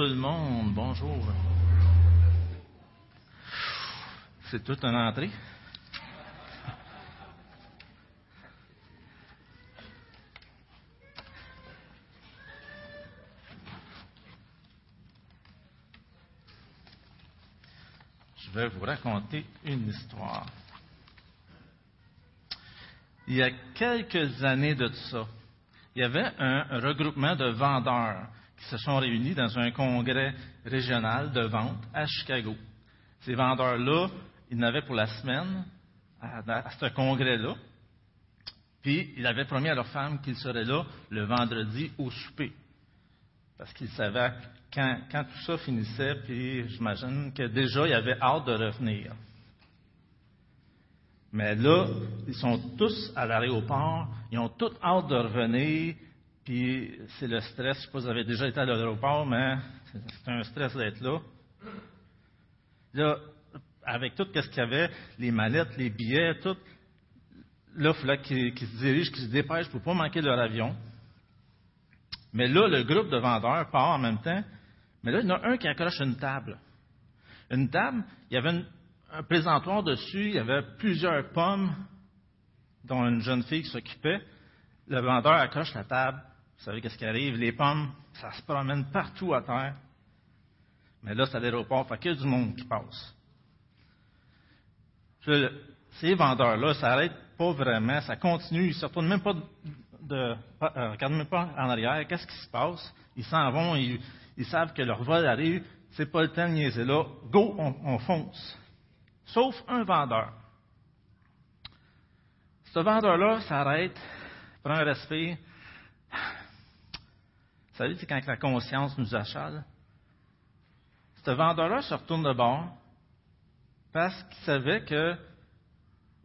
tout le monde, bonjour. C'est toute une entrée. Je vais vous raconter une histoire. Il y a quelques années de ça, il y avait un regroupement de vendeurs qui se sont réunis dans un congrès régional de vente à Chicago. Ces vendeurs-là, ils n'avaient pour la semaine à, ce congrès-là. Puis, ils avaient promis à leur femme qu'ils seraient là le vendredi au souper. Parce qu'ils savaient quand, quand tout ça finissait, puis j'imagine que déjà, ils avaient hâte de revenir. Mais là, ils sont tous à l'aéroport, ils ont tous hâte de revenir, puis c'est le stress. Je ne sais pas si vous avez déjà été à l'aéroport, mais c'est un stress d'être là. Là, avec tout ce qu'il y avait, les mallettes, les billets, tout, là, il fallait qu'ils se dirigent, qu'ils se dépêchent pour ne pas manquer leur avion. Mais là, le groupe de vendeurs part en même temps. Mais là, il y en a un qui accroche une table. Une table, il y avait un présentoir dessus, il y avait plusieurs pommes dont une jeune fille s'occupait. Le vendeur accroche la table. Vous savez qu'est-ce qui arrive? Les pommes, ça se promène partout à terre. Mais là, c'est à l'aéroport, fait qu'il y a du monde qui passe. ces vendeurs-là, ça n'arrête pas vraiment, ça continue, ils ne se retournent même pas de, euh, regardent même pas en arrière, qu'est-ce qui se passe? Ils s'en vont, ils, savent que leur vol arrive, c'est pas le temps de niaiser là, go, on, fonce. Sauf un vendeur. Ce vendeur-là s'arrête, prend un respire, vous savez, c'est quand la conscience nous achale. Ce vendeur-là se retourne de bord parce qu'il savait que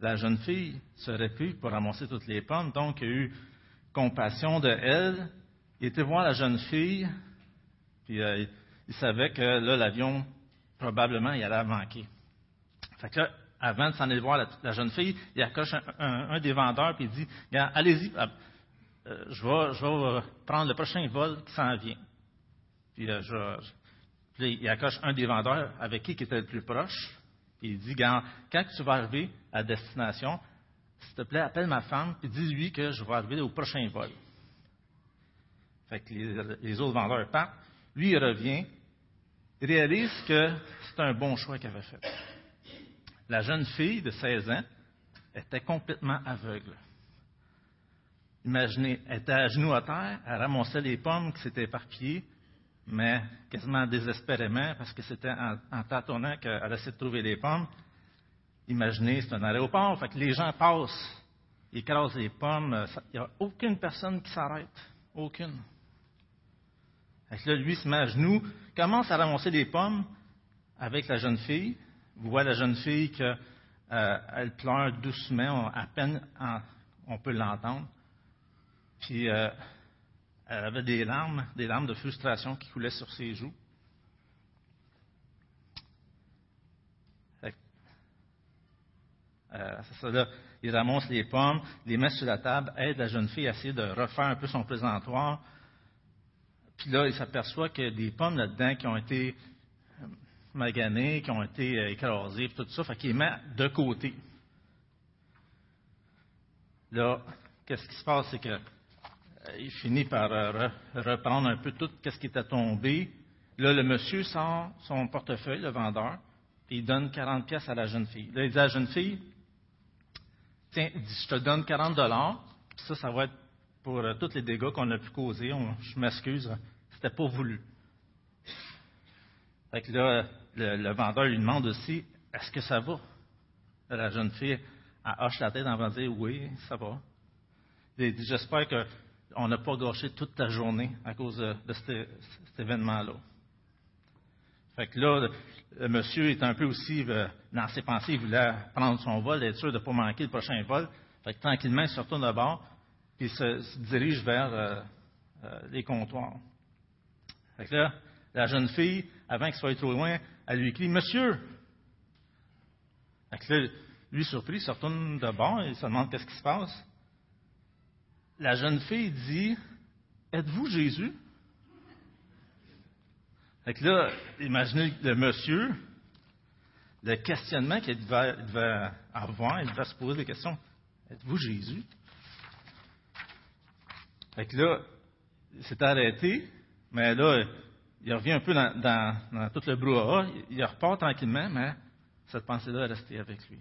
la jeune fille serait plus pour ramasser toutes les pommes, donc il a eu compassion de elle. Il était voir la jeune fille, puis euh, il savait que là, l'avion, probablement, il allait manquer. Fait que avant de s'en aller voir la, jeune fille, il accroche un, des vendeurs, puis il dit, allez-y, euh, je, vais, je, vais, prendre le prochain vol qui s'en vient. Puis, euh, je, il accroche un des vendeurs avec qui il était le plus proche. Puis il dit, quand, tu vas arriver à destination, s'il te plaît, appelle ma femme, puis dis-lui que je vais arriver au prochain vol. Fait que les, les autres vendeurs partent. Lui, il revient. Réalise que c'est un bon choix qu'il avait fait. La jeune fille de 16 ans était complètement aveugle. Imaginez, elle était à genoux à terre, elle ramassait les pommes qui s'étaient éparpillées, mais quasiment désespérément, parce que c'était en, tâtonnant qu'elle essayait de trouver les pommes. Imaginez, c'est un aéroport, fait que les gens passent, ils écrasent les pommes, il n'y a aucune personne qui s'arrête. Aucune. Fait là, lui se met à genoux, commence à ramasser les pommes avec la jeune fille. Vous voyez la jeune fille qu'elle euh, pleure doucement, à peine on peut l'entendre. Puis euh, elle avait des larmes, des larmes de frustration qui coulaient sur ses joues. Euh, ça, là, il ramasse les pommes, les met sur la table, aide la jeune fille à essayer de refaire un peu son présentoir. Puis là, il s'aperçoit a des pommes là-dedans qui ont été euh, maganées, qui ont été écrasées, tout ça, fait qu'il les met de côté. Là, qu'est-ce qui se passe, c'est que euh, il finit par euh, reprendre un peu tout ce qui était tombé. Là, le monsieur sort son portefeuille, le vendeur, et il donne 40 pièces à la jeune fille. Là, il dit à la jeune fille, tiens, je te donne 40 dollars, ça, ça va être pour euh, tous les dégâts qu'on a pu causer. je m'excuse, c'était pas voulu. Fait que là, le, vendeur lui demande aussi, est-ce que ça va? La jeune fille, elle hoche la tête en dire, oui, ça va. Il dit, j'espère que on n'a pas gâché toute la journée à cause de, cet, événement-là. Fait que là, le, monsieur est un peu aussi euh, dans ses pensées, il voulait prendre son vol, être sûr de ne pas manquer le prochain vol. Fait que tranquillement, il se retourne de bord, puis il se, dirige vers euh, euh, les comptoirs. Fait que là, la jeune fille, avant qu'il soit trop loin, elle lui crie Monsieur Fait que là, lui surpris, se retourne de bord il se demande qu'est-ce qui se passe la jeune fille dit Êtes-vous Jésus? Fait que là, imaginez le monsieur, le questionnement qu'il devait, avoir, il devait se poser des questions. Êtes-vous Jésus? Fait que là, il s'est arrêté, mais là, il revient un peu dans, tout le brouhaha, il repart tranquillement, mais cette pensée-là est restée avec lui.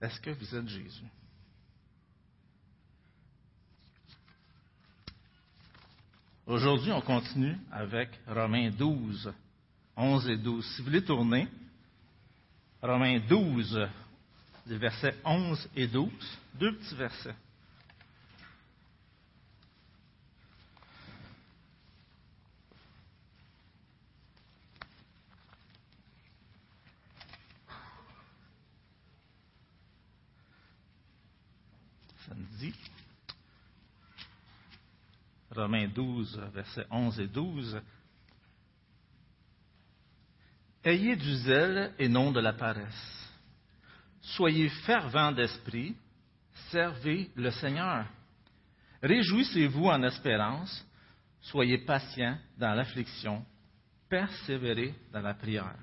Est-ce que vous êtes Jésus? Aujourd'hui, on continue avec Romains 12, 11 et 12. Si vous voulez tourner, Romains 12, les versets 11 et 12, deux petits versets. Ça dit, Romains 12, versets 11 et 12, Ayez du zèle et non de la paresse. Soyez fervents d'esprit, servez le Seigneur. Réjouissez-vous en espérance, soyez patients dans l'affliction, persévérez dans la prière.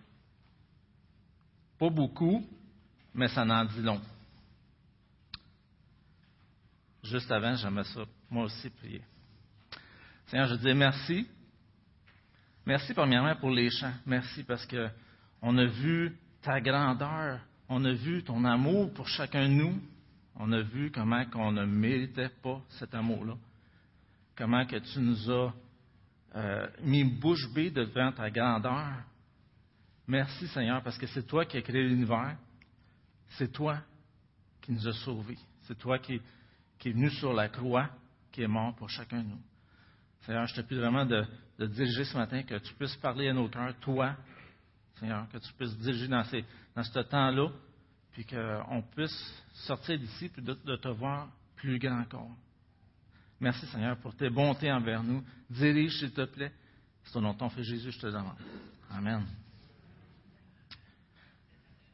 Pas beaucoup, mais ça n'en dit long. Juste avant, j'aimerais ça, moi aussi, prier. Seigneur, je dis merci. Merci premièrement pour les chants. Merci parce que on a vu ta grandeur, on a vu ton amour pour chacun de nous. On a vu comment qu'on ne méritait pas cet amour-là. Comment que tu nous as euh, mis bouche bée devant ta grandeur. Merci Seigneur parce que c'est toi qui as créé l'univers. C'est toi qui nous as sauvés. C'est toi qui, qui est venu sur la croix, qui est mort pour chacun de nous. Seigneur, je te prie vraiment de, diriger ce matin, que tu puisses parler à nos cœurs, toi, Seigneur, que tu puisses diriger dans, ce temps-là, puis qu'on puisse sortir d'ici et de, te voir plus grand encore. Merci, Seigneur, pour tes bontés envers nous. Dirige, s'il te plaît. C'est au nom de ton Fils Jésus, je te demande. Amen.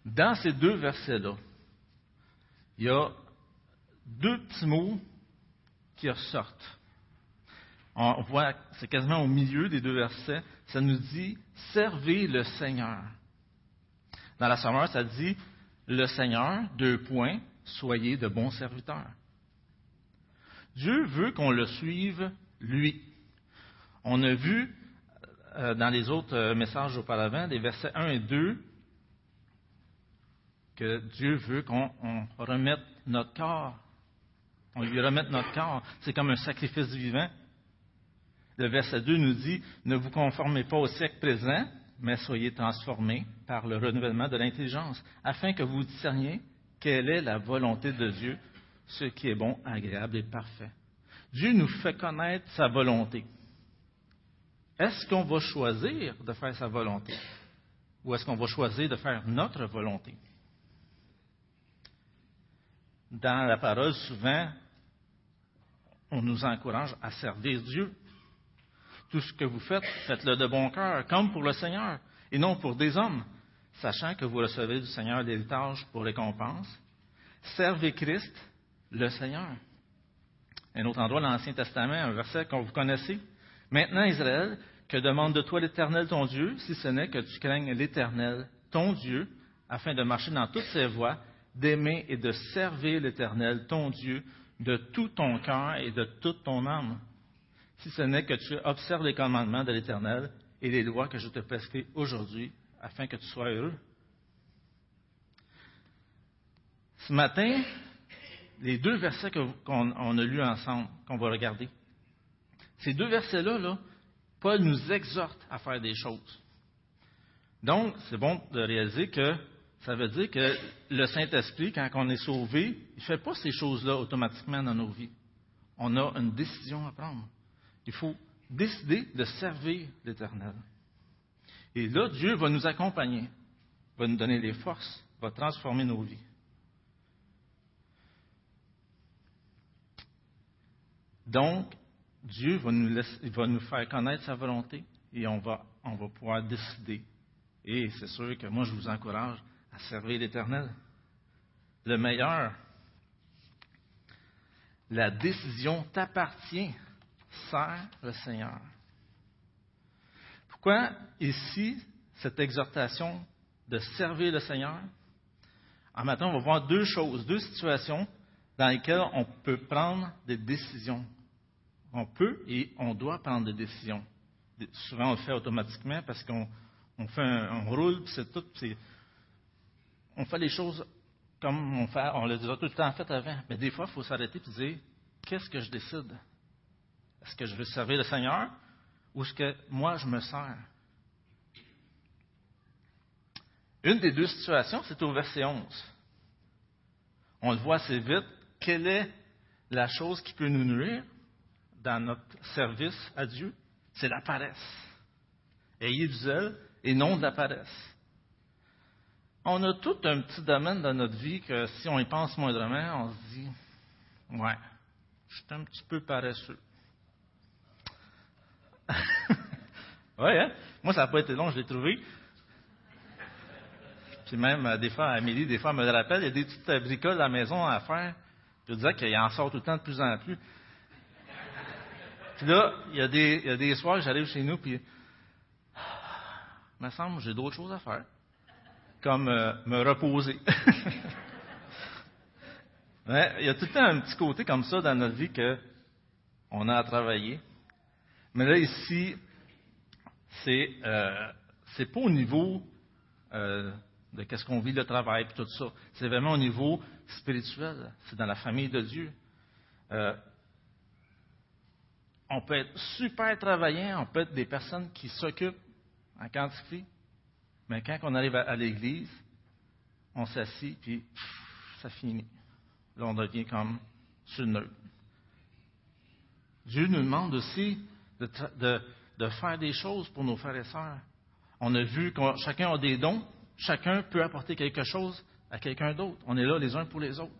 Dans ces deux versets-là, il y a deux petits mots qui ressortent on voit, c'est quasiment au milieu des deux versets, ça nous dit servez le Seigneur. Dans la sommeur, ça dit le Seigneur, deux points, soyez de bons serviteurs. Dieu veut qu'on le suive, lui. On a vu euh, dans les autres euh, messages auparavant, des versets 1 et 2, que Dieu veut qu'on remette notre corps. On lui remette notre corps. C'est comme un sacrifice vivant. Le verset 2 nous dit, ne vous conformez pas au siècle présent, mais soyez transformés par le renouvellement de l'intelligence, afin que vous discerniez quelle est la volonté de Dieu, ce qui est bon, agréable et parfait. Dieu nous fait connaître sa volonté. Est-ce qu'on va choisir de faire sa volonté? Ou est-ce qu'on va choisir de faire notre volonté? Dans la parole, souvent, on nous encourage à servir Dieu. Tout ce que vous faites, faites-le de bon cœur, comme pour le Seigneur, et non pour des hommes, sachant que vous recevez du Seigneur l'héritage pour récompense. Servez Christ, le Seigneur. Un autre endroit l'Ancien Testament, un verset que vous connaissez. Maintenant, Israël, que demande de toi l'Éternel ton Dieu, si ce n'est que tu craignes l'Éternel ton Dieu, afin de marcher dans toutes ses voies, d'aimer et de servir l'Éternel ton Dieu de tout ton cœur et de toute ton âme si ce n'est que tu observes les commandements de l'Éternel et les lois que je te prescris aujourd'hui, afin que tu sois heureux. Ce matin, les deux versets qu'on a lus ensemble, qu'on va regarder, ces deux versets-là, là, Paul nous exhorte à faire des choses. Donc, c'est bon de réaliser que ça veut dire que le Saint-Esprit, quand on est sauvé, il ne fait pas ces choses-là automatiquement dans nos vies. On a une décision à prendre. Il faut décider de servir l'Éternel. Et là, Dieu va nous accompagner, va nous donner les forces, va transformer nos vies. Donc, Dieu va nous, faire connaître sa volonté et on va pouvoir décider. Et c'est sûr que moi, je vous encourage à servir l'Éternel. Le meilleur, la décision t'appartient sert le Seigneur. Pourquoi ici cette exhortation de servir le Seigneur? En matin, on va voir deux choses, deux situations dans lesquelles on peut prendre des décisions. On peut et on doit prendre des décisions. Souvent, on le fait automatiquement parce qu'on on fait un, roule, puis c'est tout. on fait les choses comme on, fait, on les a tout le temps fait avant. Mais des fois, il faut s'arrêter et dire qu'est-ce que je décide? Est-ce que je veux servir le Seigneur ou est-ce que moi, je me sers? Une des deux situations, c'est au verset 11. On le voit assez vite. Quelle est la chose qui peut nous nuire dans notre service à Dieu? C'est la paresse. Ayez du zèle et non de la paresse. On a tout un petit domaine dans notre vie que si on y pense moindrement, on se dit Ouais, je suis un petit peu paresseux. oui, hein? Moi, ça n'a pas été long, je l'ai trouvé. Puis même, euh, des fois, Amélie, des fois, me le rappelle, il y a des petites bricoles à la maison à faire. Je disais qu'il en sort tout le temps de plus en plus. Puis là, il y a des, il y a des soirs, j'arrive chez nous, puis il me semble j'ai d'autres choses à faire, comme euh, me reposer. il y a tout le temps un petit côté comme ça dans notre vie qu'on a à travailler. Mais là, ici, c'est euh, pas au niveau euh, de qu'est-ce qu'on vit le travail et tout ça. C'est vraiment au niveau spirituel. C'est dans la famille de Dieu. Euh, on peut être super travaillant, on peut être des personnes qui s'occupent en quantité, mais quand on arrive à, l'église, on s'assit, puis ça finit. Là, on devient comme sur. Dieu nous demande aussi de, faire des choses pour nos frères et sœurs. On a vu que chacun a des dons, chacun peut apporter quelque chose à quelqu'un d'autre. On est là les uns pour les autres.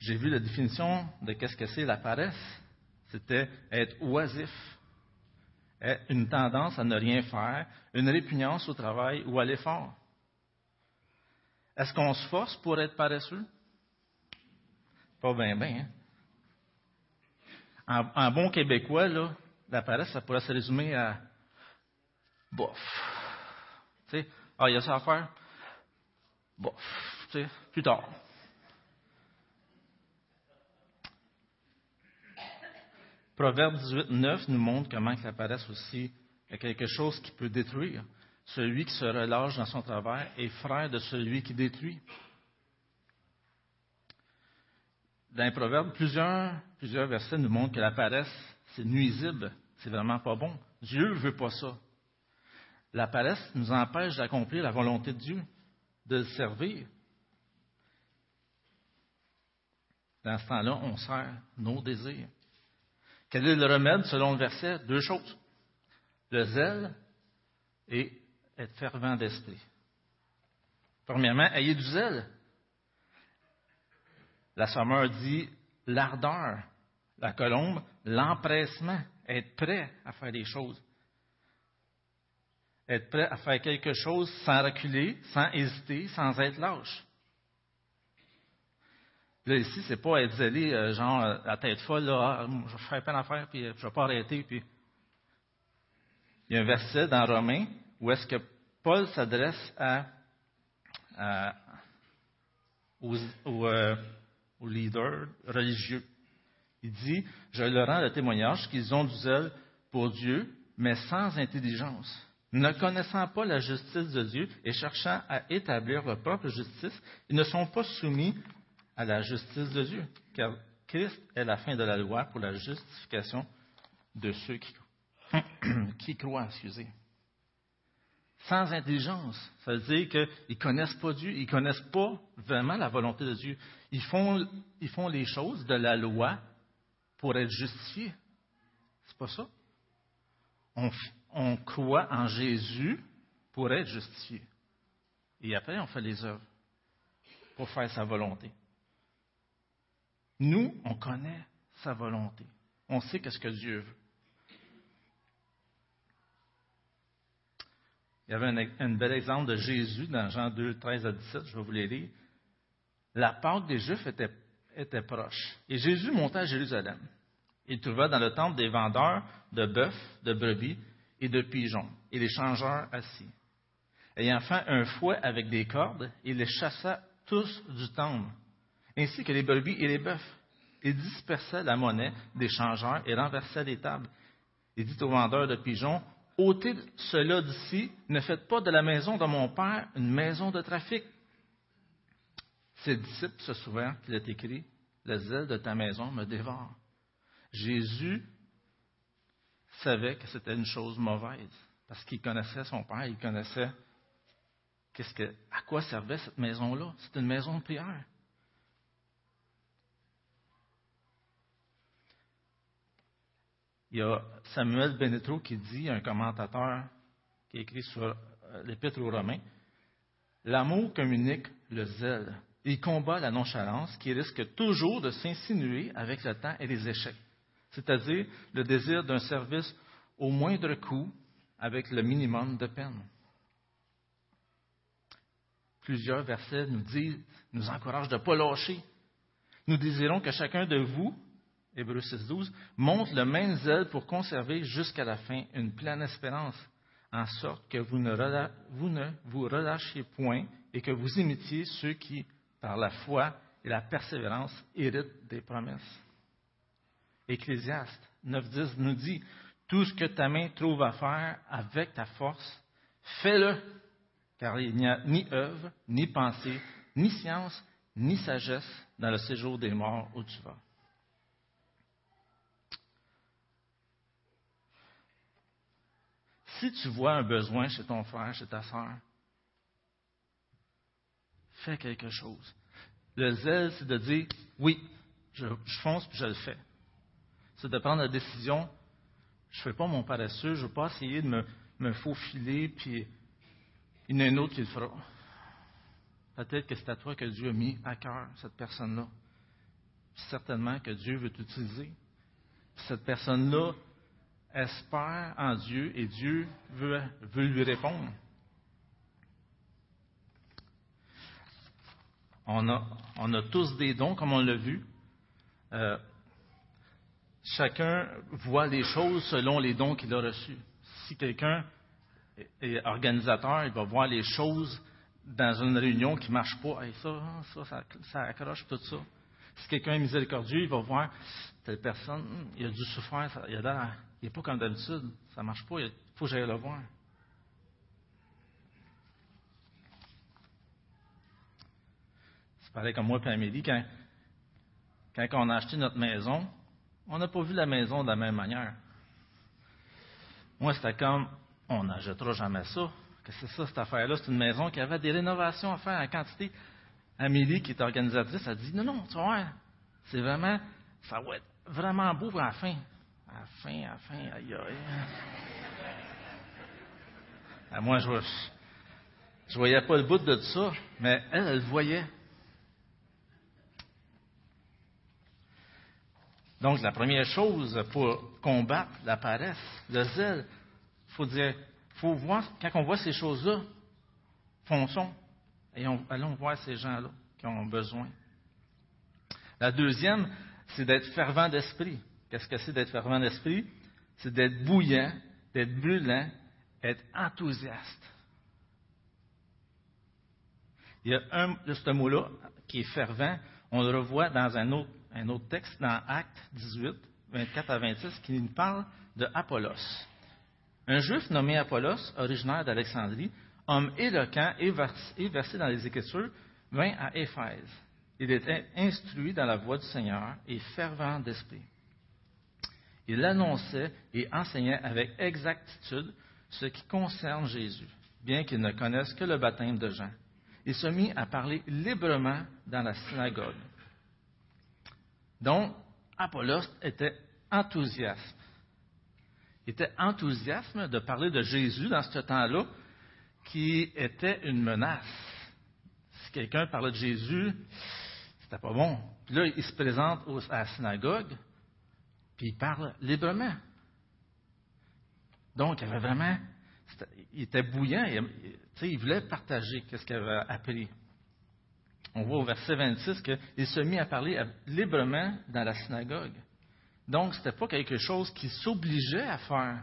J'ai vu la définition de qu'est-ce que c'est la paresse. C'était être oisif, une tendance à ne rien faire, une répugnance au travail ou à l'effort. Est-ce qu'on se force pour être paresseux? Pas bien, bien. Hein? En, bon québécois, là, la paresse, ça pourrait se résumer à bof. Tu sais, ah, il y a ça à faire? Bof. Tu sais, plus tard. Proverbe 18, 9 nous montre comment la paresse aussi est quelque chose qui peut détruire. Celui qui se relâche dans son travail est frère de celui qui détruit. Dans les Proverbes, plusieurs, plusieurs versets nous montrent que la paresse, c'est nuisible, c'est vraiment pas bon. Dieu ne veut pas ça. La paresse nous empêche d'accomplir la volonté de Dieu, de le servir. Dans ce temps-là, on sert nos désirs. Quel est le remède selon le verset? Deux choses. Le zèle et être fervent d'esprit. Premièrement, ayez du zèle. La sommeur dit l'ardeur, la colombe, l'empressement, être prêt à faire des choses. Être prêt à faire quelque chose sans reculer, sans hésiter, sans être lâche. Là, ici, c'est pas être zélé, euh, genre, euh, la tête folle, là, ah, je fais peine à faire, puis euh, je vais pas arrêter, puis. Il y a un verset dans Romains où est-ce que Paul s'adresse à, leaders religieux. Il dit, je leur rends le témoignage qu'ils ont du zèle pour Dieu, mais sans intelligence. Ne connaissant pas la justice de Dieu et cherchant à établir leur propre justice, ils ne sont pas soumis à la justice de Dieu, car Christ est la fin de la loi pour la justification de ceux qui, croient. Sans intelligence, ça veut dire qu'ils ne connaissent pas Dieu, ils ne connaissent pas vraiment la volonté de Dieu. Ils font, ils font les choses de la loi pour être justifiés. C'est pas ça. On, on croit en Jésus pour être justifié. Et après, on fait les œuvres pour faire sa volonté. Nous, on connaît sa volonté. On sait qu'est-ce que Dieu veut. Il y avait un, bel exemple de Jésus dans Jean 2, 13 à 17, je vais vous les lire. La Pâque des Juifs était, proche. Et Jésus monta à Jérusalem. Il trouva dans le temple des vendeurs de bœufs, de brebis et de pigeons, et les changeurs assis. Ayant fait un fouet avec des cordes, il les chassa tous du temple, ainsi que les brebis et les bœufs. Il dispersa la monnaie des changeurs et renversa les tables. Il dit aux vendeurs de pigeons, ôtez cela d'ici, ne faites pas de la maison de mon père une maison de trafic. Ses disciples se souviennent qu'il est écrit, le zèle de ta maison me dévore. Jésus savait que c'était une chose mauvaise parce qu'il connaissait son père, il connaissait qu'est-ce que, à quoi servait cette maison-là. C'est une maison de prière. Il y a Samuel Benetro qui dit, un commentateur qui écrit sur euh, l'Épître aux Romains, L'amour communique le zèle. Il combat la nonchalance qui risque toujours de s'insinuer avec le temps et les échecs c'est-à-dire le désir d'un service au moindre coût avec le minimum de peine. Plusieurs versets nous disent, nous encouragent de ne pas lâcher. Nous désirons que chacun de vous, Hébreu 6.12, montre le même zèle pour conserver jusqu'à la fin une pleine espérance, en sorte que vous ne, vous ne vous relâchiez point et que vous imitiez ceux qui, par la foi et la persévérance, héritent des promesses. Ecclésiaste 9.10 nous dit, tout ce que ta main trouve à faire avec ta force, fais-le, car il n'y a ni œuvre, ni pensée, ni science, ni sagesse dans le séjour des morts où tu vas. Si tu vois un besoin chez ton frère, chez ta soeur, fais quelque chose. Le zèle, c'est de dire, oui, je, fonce puis je le fais c'est de prendre la décision. Je ne fais pas mon paresseux, je ne veux pas essayer de me, me faufiler, puis il y en a un autre qui le fera. Peut-être que c'est à toi que Dieu a mis à cœur cette personne-là. Certainement que Dieu veut t'utiliser. Cette personne-là espère en Dieu et Dieu veut, veut lui répondre. On a, on a tous des dons, comme on l'a vu. Euh, chacun voit les choses selon les dons qu'il a reçus. Si quelqu'un est organisateur, il va voir les choses dans une réunion qui ne marche pas. ça, ça, ça, accroche tout ça. Si quelqu'un est miséricordieux, il va voir telle personne, il a dû souffrir, il n'est pas comme d'habitude, ça ne marche pas, il faut que j'aille le voir. Pareil comme moi et Amélie, quand, quand on a acheté notre maison, on n'a pas vu la maison de la même manière. Moi, c'était comme, on n'achètera jamais ça. Que c'est ça, cette affaire-là? C'est une maison qui avait des rénovations à faire en quantité. Amélie, qui est organisatrice, a dit, non, non, tu vois, c'est vraiment, ça va être vraiment beau à la fin. À la fin, à la fin, aïe, aïe. À moi, je, je voyais pas le bout de ça, mais elle, elle le voyait. Donc, la première chose pour combattre la paresse, le zèle, il faut dire, faut voir, quand on voit ces choses-là, fonçons et allons voir ces gens-là qui ont besoin. La deuxième, c'est d'être fervent d'esprit. Qu'est-ce que c'est d'être fervent d'esprit? C'est d'être bouillant, d'être brûlant, être enthousiaste. Il y a un de ce mot-là qui est fervent, on le revoit dans un autre un autre texte dans Acte 18, 24 à 26, qui nous parle de Apollos. Un juif nommé Apollos, originaire d'Alexandrie, homme éloquent et versé dans les Écritures, vint à Éphèse. Il était instruit dans la voie du Seigneur et fervent d'esprit. Il annonçait et enseignait avec exactitude ce qui concerne Jésus, bien qu'il ne connaisse que le baptême de Jean. Il se mit à parler librement dans la synagogue. Donc, Apollos était enthousiaste. Il était enthousiasme de parler de Jésus dans ce temps-là, qui était une menace. Si quelqu'un parlait de Jésus, c'était pas bon. Puis là, il se présente à la synagogue, puis il parle librement. Donc, il vraiment, il était bouillant, il, il voulait partager ce qu'il avait appris on voit au verset 26 qu'il se mit à parler librement dans la synagogue. Donc, ce n'était pas quelque chose qui s'obligeait à faire.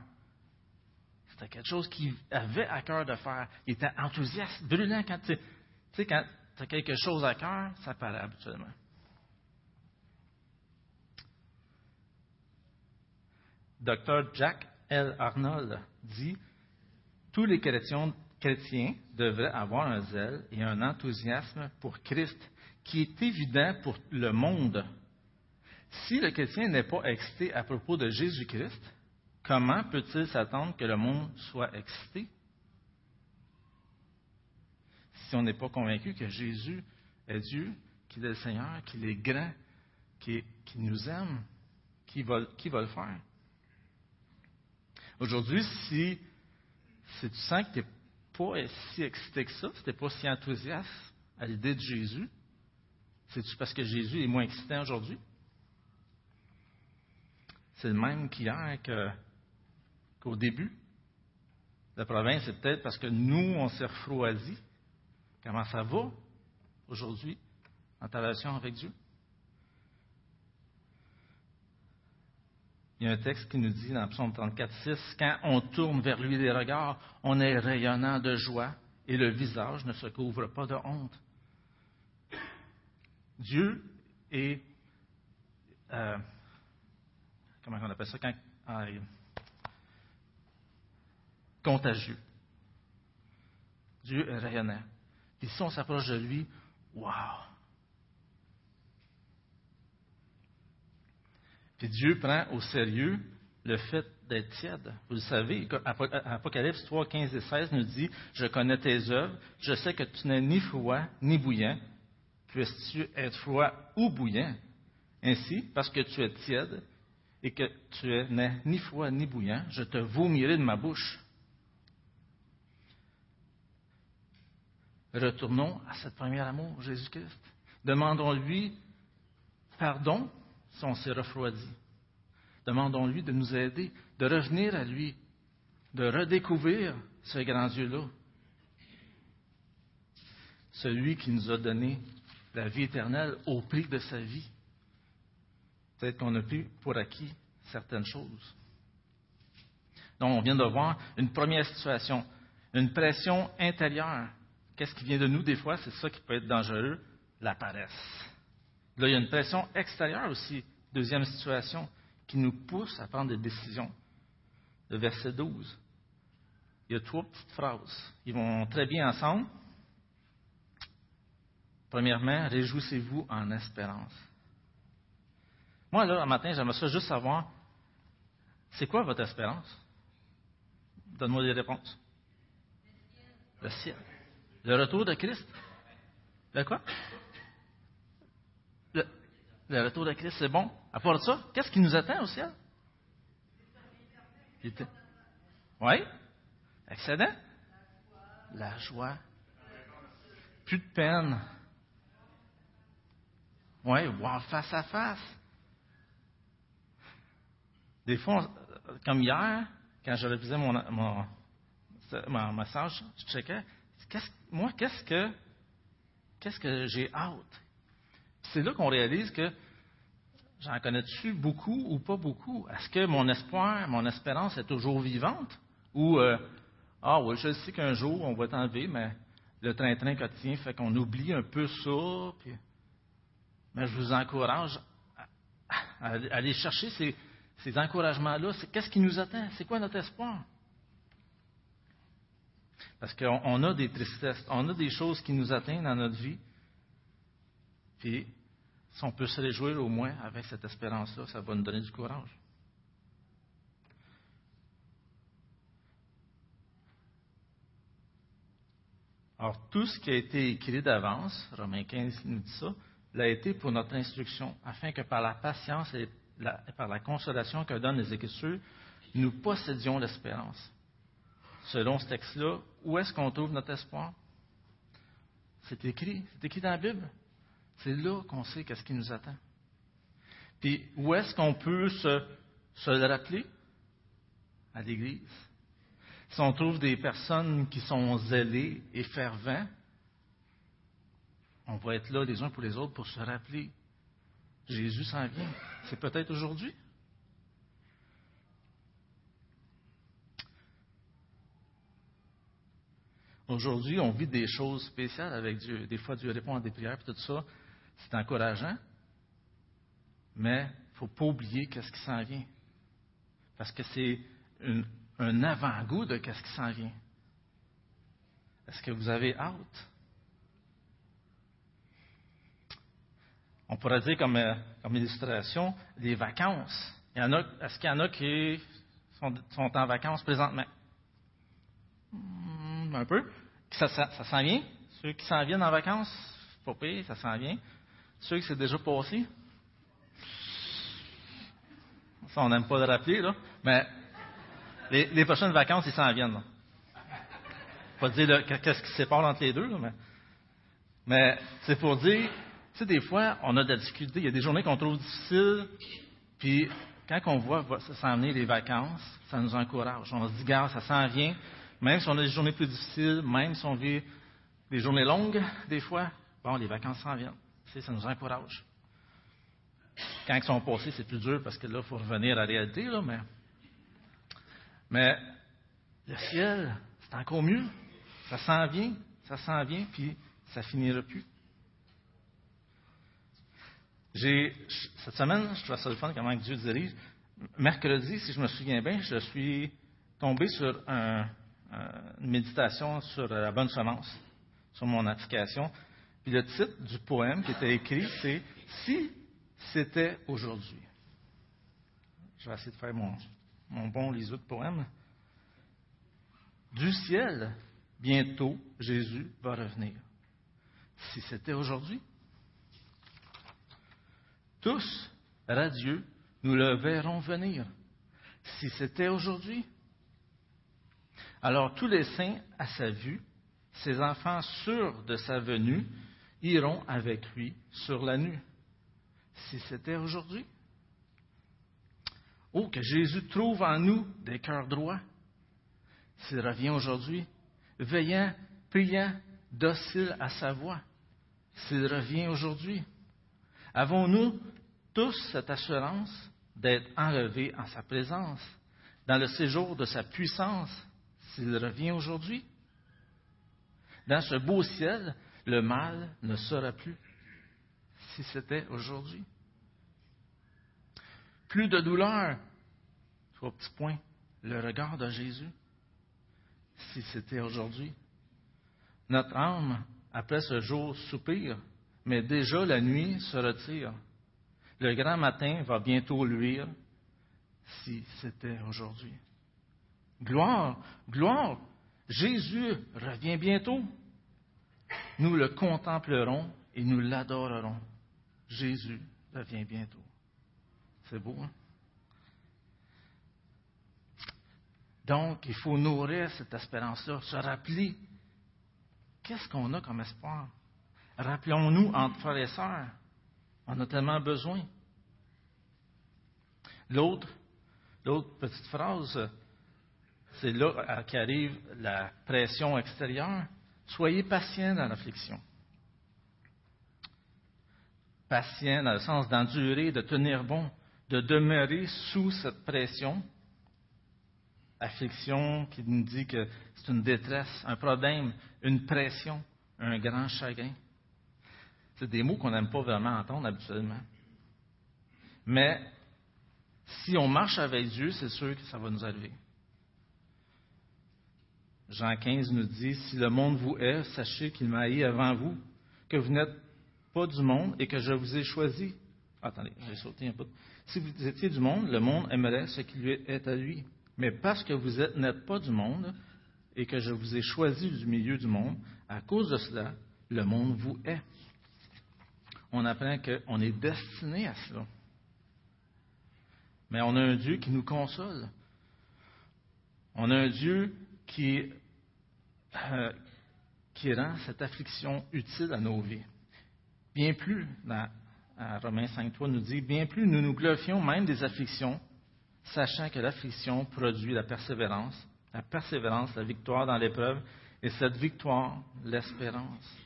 C'était quelque chose qu'il avait à cœur de faire. Il était enthousiaste, brûlant quand tu sais, quand tu as quelque chose à cœur, ça paraît habituellement. Dr. Jack L. Arnold dit Tous les chrétiens, chrétiens devraient avoir un zèle et un enthousiasme pour Christ qui est évident pour le monde. Si le chrétien n'est pas excité à propos de Jésus-Christ, comment peut-il s'attendre que le monde soit excité? Si on n'est pas convaincu que Jésus est Dieu, qu'il est le Seigneur, qu'il est grand, qu'il nous aime, qu'il va, le faire? Aujourd'hui, si, si, tu sens que tu n'es pas si excité que ça, n'es pas si enthousiaste à l'idée de Jésus, c'est-tu parce que Jésus est moins excitant aujourd'hui? C'est le même qu'hier qu'au début. La province, c'est peut-être parce que nous, on s'est refroidi. Comment ça va aujourd'hui en ta relation avec Dieu? Il y a un texte qui nous dit dans Psaume 34, 6, Quand on tourne vers lui les regards, on est rayonnant de joie et le visage ne se couvre pas de honte. Dieu est, euh, comment on appelle ça, quand, ah, contagieux. Dieu est rayonnant. Et si on s'approche de lui, waouh! Dieu prend au sérieux le fait d'être tiède. Vous le savez, Apocalypse 3, 15 et 16 nous dit Je connais tes œuvres, je sais que tu n'es ni froid ni bouillant puisses-tu être froid ou bouillant? Ainsi, parce que tu es tiède et que tu n'es ni froid ni bouillant, je te vomirai de ma bouche. Retournons à cette première amour, Jésus-Christ. Demandons-lui pardon si on s'est refroidi. Demandons-lui de nous aider, de revenir à lui, de redécouvrir ce grand Dieu-là. Celui qui nous a donné la vie éternelle au prix de sa vie. Peut-être qu'on a pris pour acquis certaines choses. Donc, on vient de voir une première situation, une pression intérieure. Qu'est-ce qui vient de nous des fois? C'est ça qui peut être dangereux, la paresse. Là, il y a une pression extérieure aussi, deuxième situation, qui nous pousse à prendre des décisions. Le verset 12. Il y a trois petites phrases. Ils vont très bien ensemble. Premièrement, réjouissez-vous en espérance. Moi, là, un matin, j'aimerais ça juste savoir, c'est quoi votre espérance? Donne-moi des réponses. Le ciel. Le retour de Christ. Le quoi? Le, retour de Christ, c'est bon? À part ça, qu'est-ce qui nous attend au ciel? Oui? Excellent. La joie. Plus de peine. Oui, voir face à face. Des fois, comme hier, quand je révisais mon, message, je checkais, moi, qu'est-ce que, qu'est-ce que j'ai hâte? C'est là qu'on réalise que j'en connais-tu beaucoup ou pas beaucoup? Est-ce que mon espoir, mon espérance est toujours vivante? Ou, euh, ah oui, je sais qu'un jour, on va t'enlever, mais le train-train quotidien fait qu'on oublie un peu ça, mais je vous encourage à, aller chercher ces, encouragements-là. Qu'est-ce qui nous attend? C'est quoi notre espoir? Parce qu'on a des tristesses, on a des choses qui nous atteignent dans notre vie. Puis, si on peut se réjouir au moins avec cette espérance-là, ça va nous donner du courage. Alors, tout ce qui a été écrit d'avance, Romains 15 nous dit ça, l'a été pour notre instruction, afin que par la patience et par la consolation que donnent les Écritures, nous possédions l'espérance. Selon ce texte-là, où est-ce qu'on trouve notre espoir? C'est écrit, c'est écrit dans la Bible. C'est là qu'on sait qu'est-ce qui nous attend. Puis où est-ce qu'on peut se, se rappeler? À l'Église. Si on trouve des personnes qui sont zélées et fervents, on va être là les uns pour les autres pour se rappeler. Jésus s'en vient. C'est peut-être aujourd'hui. Aujourd'hui, on vit des choses spéciales avec Dieu. Des fois, Dieu répond à des prières et tout ça. C'est encourageant. Mais il ne faut pas oublier qu'est-ce qui s'en vient. Parce que c'est un avant-goût de qu'est-ce qui s'en vient. Est-ce que vous avez hâte? On pourrait dire comme, euh, illustration les vacances. est-ce qu'il y en a qui sont, en vacances présentement? Hmm, un peu. Ça, ça, s'en vient? Ceux qui s'en viennent en vacances, pas pire, ça s'en vient. Ceux qui c'est déjà passé? Ça, on n'aime pas le rappeler, là. Mais les, prochaines vacances, ils s'en viennent. Là. Pas dire qu'est-ce qui se sépare entre les deux, mais, mais c'est pour dire tu sais, des fois, on a de la difficulté. Il y a des journées qu'on trouve difficiles, puis quand on voit s'en venir les vacances, ça nous encourage. On se dit, gars, ça s'en vient. Même si on a des journées plus difficiles, même si on vit des journées longues, des fois, bon, les vacances s'en viennent. Ça nous encourage. Quand ils sont passés, c'est plus dur parce que là, il faut revenir à la réalité, là, mais, le ciel, c'est encore mieux. Ça s'en vient, ça s'en vient, puis ça finira plus. Cette semaine, je trouve ça le fun comment Dieu dirige. Mercredi, si je me souviens bien, je suis tombé sur une méditation sur la bonne semence, sur mon application. Puis le titre du poème qui était écrit, c'est Si c'était aujourd'hui. Je vais essayer de faire mon, bon lisou de poème. Du ciel, bientôt, Jésus va revenir. Si c'était aujourd'hui. Tous, radieux, nous le verrons venir. Si c'était aujourd'hui. Alors tous les saints à sa vue, ses enfants sûrs de sa venue, iront avec lui sur la nue. Si c'était aujourd'hui. Oh, que Jésus trouve en nous des cœurs droits. S'il revient aujourd'hui, veillant, priant, docile à sa voix. S'il revient aujourd'hui, avons-nous tous cette assurance d'être enlevés en sa présence, dans le séjour de sa puissance, s'il revient aujourd'hui? Dans ce beau ciel, le mal ne sera plus, si c'était aujourd'hui. Plus de douleur, trois petits points, le regard de Jésus, si c'était aujourd'hui. Notre âme, après ce jour, soupire, mais déjà la nuit se retire. Le grand matin va bientôt luire, si c'était aujourd'hui. Gloire, gloire, Jésus revient bientôt. Nous le contemplerons et nous l'adorerons. Jésus revient bientôt. C'est beau, hein? Donc, il faut nourrir cette espérance-là, se rappeler qu'est-ce qu'on a comme espoir. Rappelons-nous entre frères et sœurs, on a tellement besoin. L'autre, l'autre petite phrase, c'est là qu'arrive la pression extérieure. Soyez patient dans l'affliction. Patient dans le sens d'endurer, de tenir bon, de demeurer sous cette pression. Affliction qui nous dit que c'est une détresse, un problème, une pression, un grand chagrin. C'est des mots qu'on n'aime pas vraiment entendre habituellement. Mais si on marche avec Dieu, c'est sûr que ça va nous arriver. Jean 15 nous dit, Si le monde vous hait, sachez qu'il m'a haï avant vous, que vous n'êtes pas du monde et que je vous ai choisi. Attendez, j'ai sauté un peu. Si vous étiez du monde, le monde aimerait ce qui lui est à lui. Mais parce que vous n'êtes pas du monde et que je vous ai choisi du milieu du monde, à cause de cela, le monde vous hait on apprend qu'on est destiné à cela. Mais on a un Dieu qui nous console. On a un Dieu qui, euh, qui rend cette affliction utile à nos vies. Bien plus, dans, Romains 5.3 nous dit, bien plus nous nous glorifions même des afflictions, sachant que l'affliction produit la persévérance, la persévérance, la victoire dans l'épreuve, et cette victoire, l'espérance.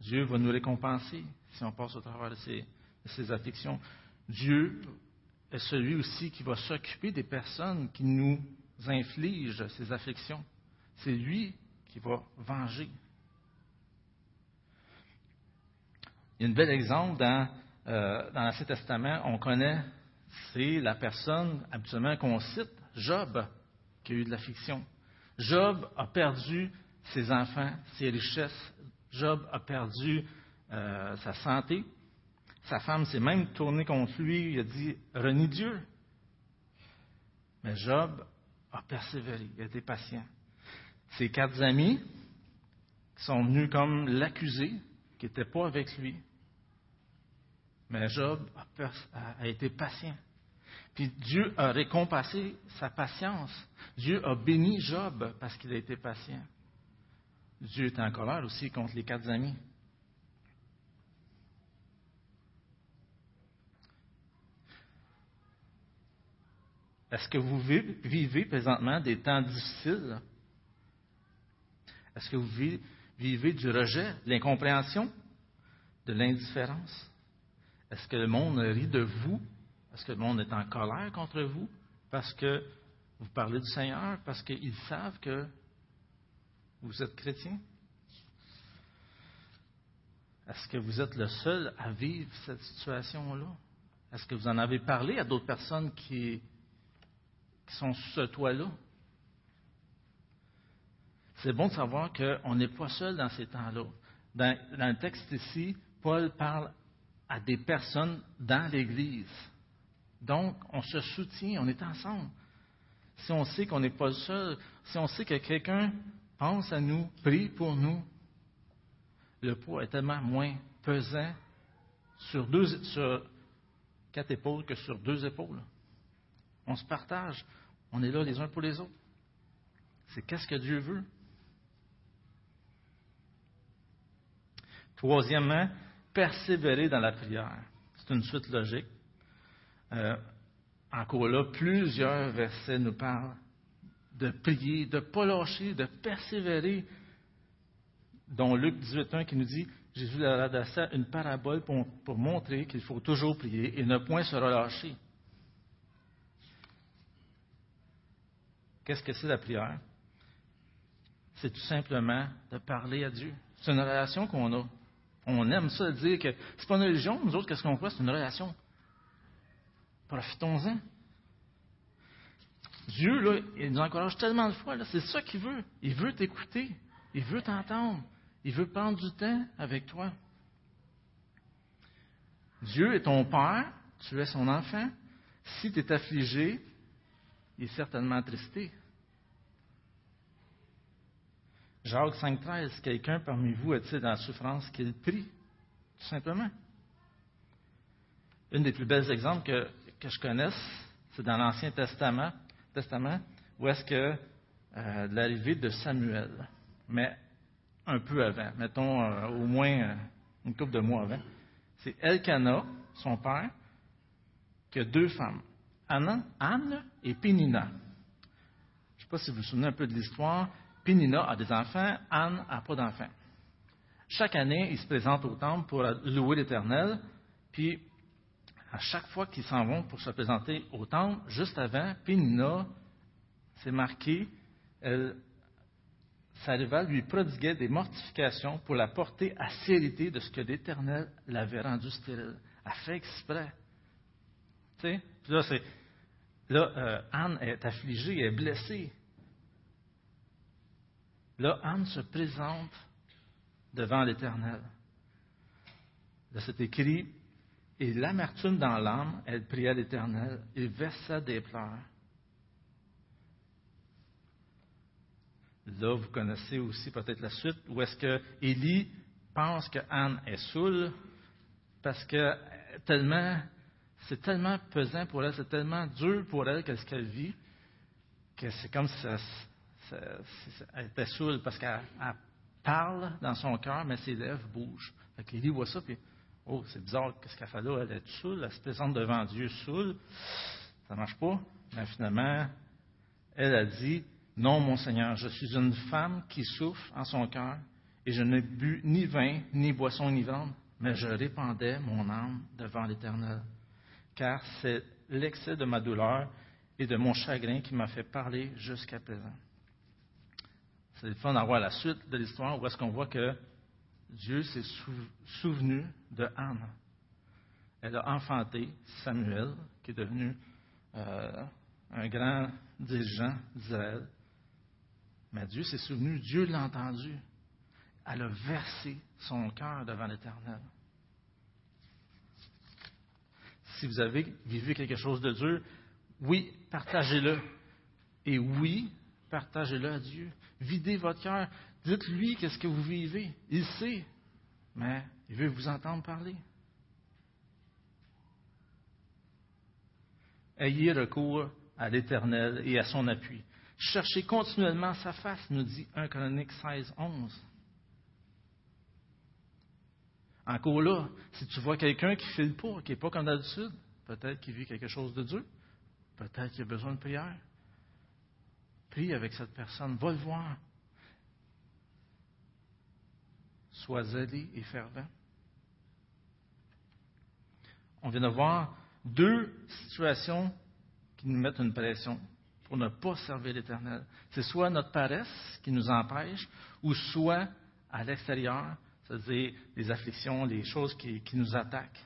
Dieu va nous récompenser si on passe au travers de ces, afflictions. Dieu est celui aussi qui va s'occuper des personnes qui nous inflige ces afflictions. C'est lui qui va venger. Il y a un bel exemple dans, euh, dans l'Ancien Testament. On connaît, c'est la personne habituellement qu'on cite, Job, qui a eu de l'affliction. Job a perdu ses enfants, ses richesses. Job a perdu euh, sa santé. Sa femme s'est même tournée contre lui. Il a dit Renie Dieu. Mais Job a persévéré. Il a été patient. Ses quatre amis sont venus comme l'accuser, qui n'étaient pas avec lui. Mais Job a, a été patient. Puis Dieu a récompensé sa patience. Dieu a béni Job parce qu'il a été patient. Dieu est en colère aussi contre les quatre amis. Est-ce que vous vivez présentement des temps difficiles? Est-ce que vous vivez du rejet, de l'incompréhension, de l'indifférence? Est-ce que le monde rit de vous? Est-ce que le monde est en colère contre vous parce que vous parlez du Seigneur, parce qu'ils savent que vous êtes chrétien? Est-ce que vous êtes le seul à vivre cette situation-là? Est-ce que vous en avez parlé à d'autres personnes qui qui sont sous ce toit-là. C'est bon de savoir qu'on n'est pas seul dans ces temps-là. Dans, le texte ici, Paul parle à des personnes dans l'Église. Donc, on se soutient, on est ensemble. Si on sait qu'on n'est pas seul, si on sait que quelqu'un pense à nous, prie pour nous, le poids est tellement moins pesant sur, deux, sur quatre épaules que sur deux épaules. On se partage. On est là les uns pour les autres. C'est qu'est-ce que Dieu veut. Troisièmement, persévérer dans la prière. C'est une suite logique. Euh, encore là, plusieurs versets nous parlent de prier, de ne pas lâcher, de persévérer. Dont Luc 18.1 qui nous dit Jésus leur adressa une parabole pour, pour montrer qu'il faut toujours prier et ne point se relâcher. Qu'est-ce que c'est la prière? C'est tout simplement de parler à Dieu. C'est une relation qu'on a. On aime ça, dire que c'est pas une religion, nous autres, qu'est-ce qu'on fait? C'est une relation. Profitons-en. Dieu, là, il nous encourage tellement de fois, c'est ça qu'il veut. Il veut t'écouter. Il veut t'entendre. Il veut prendre du temps avec toi. Dieu est ton Père, tu es son enfant. Si tu es affligé, il est certainement attristé. Jacques 5,13, quelqu'un parmi vous est-il dans la souffrance qu'il prie, tout simplement? Un des plus belles exemples que, que je connaisse, c'est dans l'Ancien Testament, Testament, où est-ce que euh, l'arrivée de Samuel, mais un peu avant, mettons euh, au moins euh, une couple de mois avant, c'est Elkanah, son père, qui a deux femmes, Anna, Anne et Pénina. Je ne sais pas si vous vous souvenez un peu de l'histoire. Pénina a des enfants, Anne n'a pas d'enfants. Chaque année, ils se présentent au temple pour louer l'Éternel, puis à chaque fois qu'ils s'en vont pour se présenter au temple, juste avant, Pénina, c'est marqué, elle, sa rivale lui prodiguait des mortifications pour la porter à sérité de ce que l'Éternel l'avait rendu stérile. Elle fait exprès. Tu sais, là, c'est, là euh, Anne est affligée, elle est blessée. Là, Anne se présente devant l'Éternel. Là, c'est écrit, et l'amertume dans l'âme, elle pria l'Éternel et versa des pleurs. Là, vous connaissez aussi peut-être la suite, où est-ce que Élie pense que Anne est saoule parce que tellement, c'est tellement pesant pour elle, c'est tellement dur pour elle qu'est-ce qu'elle vit, que c'est comme si ça, elle était saoule parce qu'elle parle dans son cœur, mais ses lèvres bougent. Fait voit ça, puis, oh, c'est bizarre, qu'est-ce qu'elle fait là? Elle est saoule, elle se présente devant Dieu saoule. Ça ne marche pas. Mais finalement, elle a dit, non, mon Seigneur, je suis une femme qui souffre en son cœur, et je n'ai bu ni vin, ni boisson enivrante, mais je répandais mon âme devant l'Éternel. Car c'est l'excès de ma douleur et de mon chagrin qui m'a fait parler jusqu'à présent. C'est le fun d'avoir la suite de l'histoire où est-ce qu'on voit que Dieu s'est souvenu de Anne. Elle a enfanté Samuel, qui est devenu euh, un grand dirigeant d'Israël. Mais Dieu s'est souvenu, Dieu l'a entendu. Elle a versé son cœur devant l'Éternel. Si vous avez vécu quelque chose de dur, oui, partagez-le. Et oui, partagez-le à Dieu. Videz votre cœur. Dites-lui qu'est-ce que vous vivez. Il sait, mais il veut vous entendre parler. Ayez recours à l'Éternel et à son appui. Cherchez continuellement sa face, nous dit 1 Chronique 16, 11. Encore là, si tu vois quelqu'un qui ne file pas, qui n'est pas comme d'habitude, peut-être qu'il vit quelque chose de dur, peut-être qu'il a besoin de prière. Prie avec cette personne, va le voir. Sois zélé et fervent. On vient de voir deux situations qui nous mettent une pression pour ne pas servir l'Éternel. C'est soit notre paresse qui nous empêche, ou soit à l'extérieur, c'est-à-dire les afflictions, les choses qui, nous attaquent.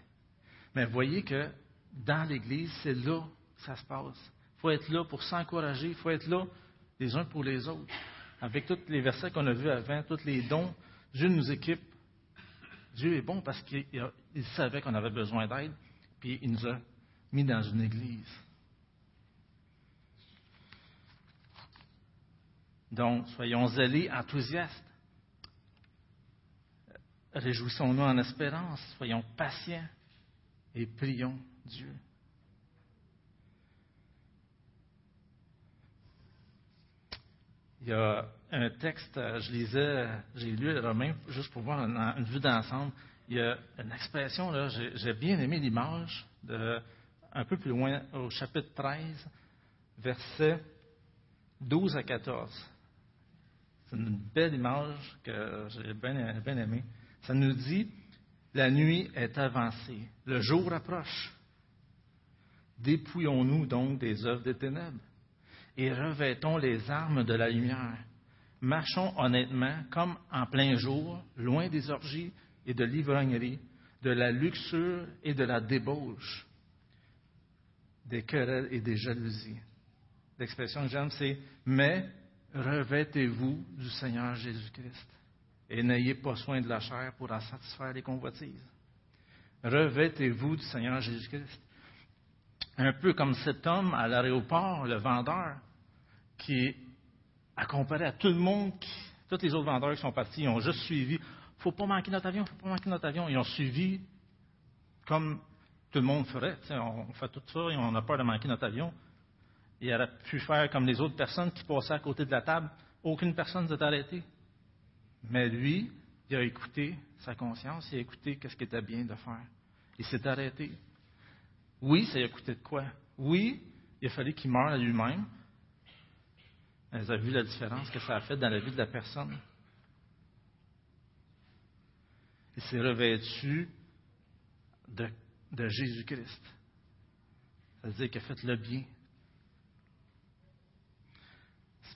Mais voyez que dans l'Église, c'est là que ça se passe. Il faut être là pour s'encourager, il faut être là les uns pour les autres. Avec tous les versets qu'on a vus avant, tous les dons, Dieu nous équipe. Dieu est bon parce qu'il savait qu'on avait besoin d'aide, puis il nous a mis dans une église. Donc, soyons zélés, enthousiastes. Réjouissons-nous en espérance, soyons patients et prions Dieu. Il y a un texte, je lisais, j'ai lu le Romain juste pour voir une, vue d'ensemble. Il y a une expression, là, j'ai bien aimé l'image, un peu plus loin, au chapitre 13, versets 12 à 14. C'est une belle image que j'ai bien aimée. Ça nous dit La nuit est avancée, le jour approche. Dépouillons-nous donc des œuvres des ténèbres et revêtons les armes de la lumière. Marchons honnêtement comme en plein jour, loin des orgies et de l'ivrognerie, de la luxure et de la débauche, des querelles et des jalousies. L'expression que j'aime, c'est Mais revêtez-vous du Seigneur Jésus-Christ et n'ayez pas soin de la chair pour en satisfaire les convoitises. Revêtez-vous du Seigneur Jésus-Christ. Un peu comme cet homme à l'aéroport, le vendeur, qui a comparé à tout le monde, tous les autres vendeurs qui sont partis, ils ont juste suivi. faut pas manquer notre avion, faut pas manquer notre avion. Ils ont suivi comme tout le monde ferait. on fait tout ça et on a peur de manquer notre avion il aurait pu faire comme les autres personnes qui passaient à côté de la table. Aucune personne ne s'est arrêtée. Mais lui, il a écouté sa conscience, il a écouté ce qui était bien de faire. Il s'est arrêté. Oui, ça a coûté de quoi? Oui, il a fallu qu'il meure à lui-même. Elle a vu la différence que ça a fait dans la vie de la personne? Il s'est revêtu de, de Jésus-Christ. Ça veut dire qu'il a fait le bien,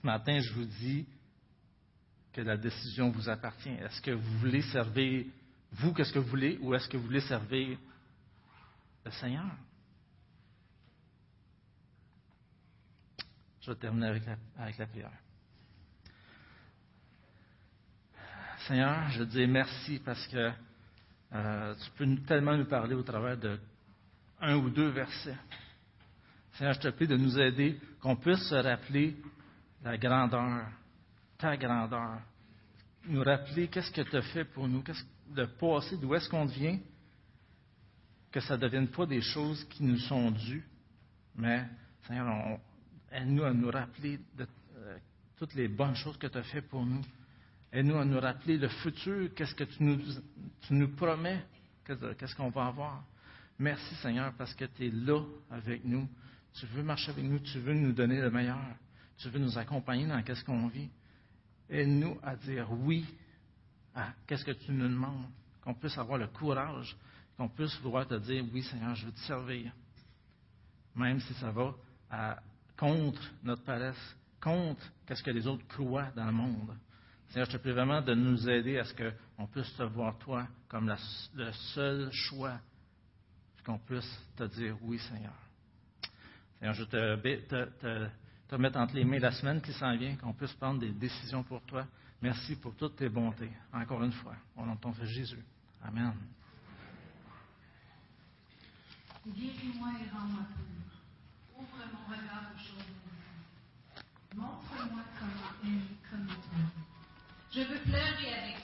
ce matin, je vous dis que la décision vous appartient. Est-ce que vous voulez servir vous, qu'est-ce que vous voulez, ou est-ce que vous voulez servir le Seigneur? Je vais terminer avec la, prière. Seigneur, je dis merci parce que euh, tu peux tellement nous parler au travers de un ou deux versets. Seigneur, je te prie de nous aider, qu'on puisse se rappeler la grandeur, ta grandeur. Nous rappeler qu'est-ce que tu as fait pour nous, de passer, d'où est-ce qu'on vient, que ça ne devienne pas des choses qui nous sont dues, mais, Seigneur, aide-nous à nous rappeler de euh, toutes les bonnes choses que tu as fait pour nous. Aide-nous à nous rappeler le futur, qu'est-ce que tu nous, tu nous promets, qu'est-ce qu'on va avoir. Merci Seigneur parce que tu es là avec nous. Tu veux marcher avec nous, tu veux nous donner le meilleur tu veux nous accompagner dans qu'est-ce qu'on vit. Aide-nous à dire oui à qu'est-ce que tu nous demandes, qu'on puisse avoir le courage, qu'on puisse vouloir te dire oui, Seigneur, je veux te servir. Même si ça va contre notre paresse, contre qu'est-ce que les autres croient dans le monde. Seigneur, je te prie vraiment de nous aider à ce qu'on puisse te voir, toi, comme le seul choix, qu'on puisse te dire oui, Seigneur. Seigneur, je te, te, te mettre entre les mains la semaine qui s'en vient, qu'on puisse prendre des décisions pour toi. Merci pour toutes tes bontés, encore une fois. Ton Fils Jésus. Amen. Guéris-moi et rends-moi pur. Ouvre mon regard aux choses Montre-moi comment aimer comme toi. Je veux pleurer avec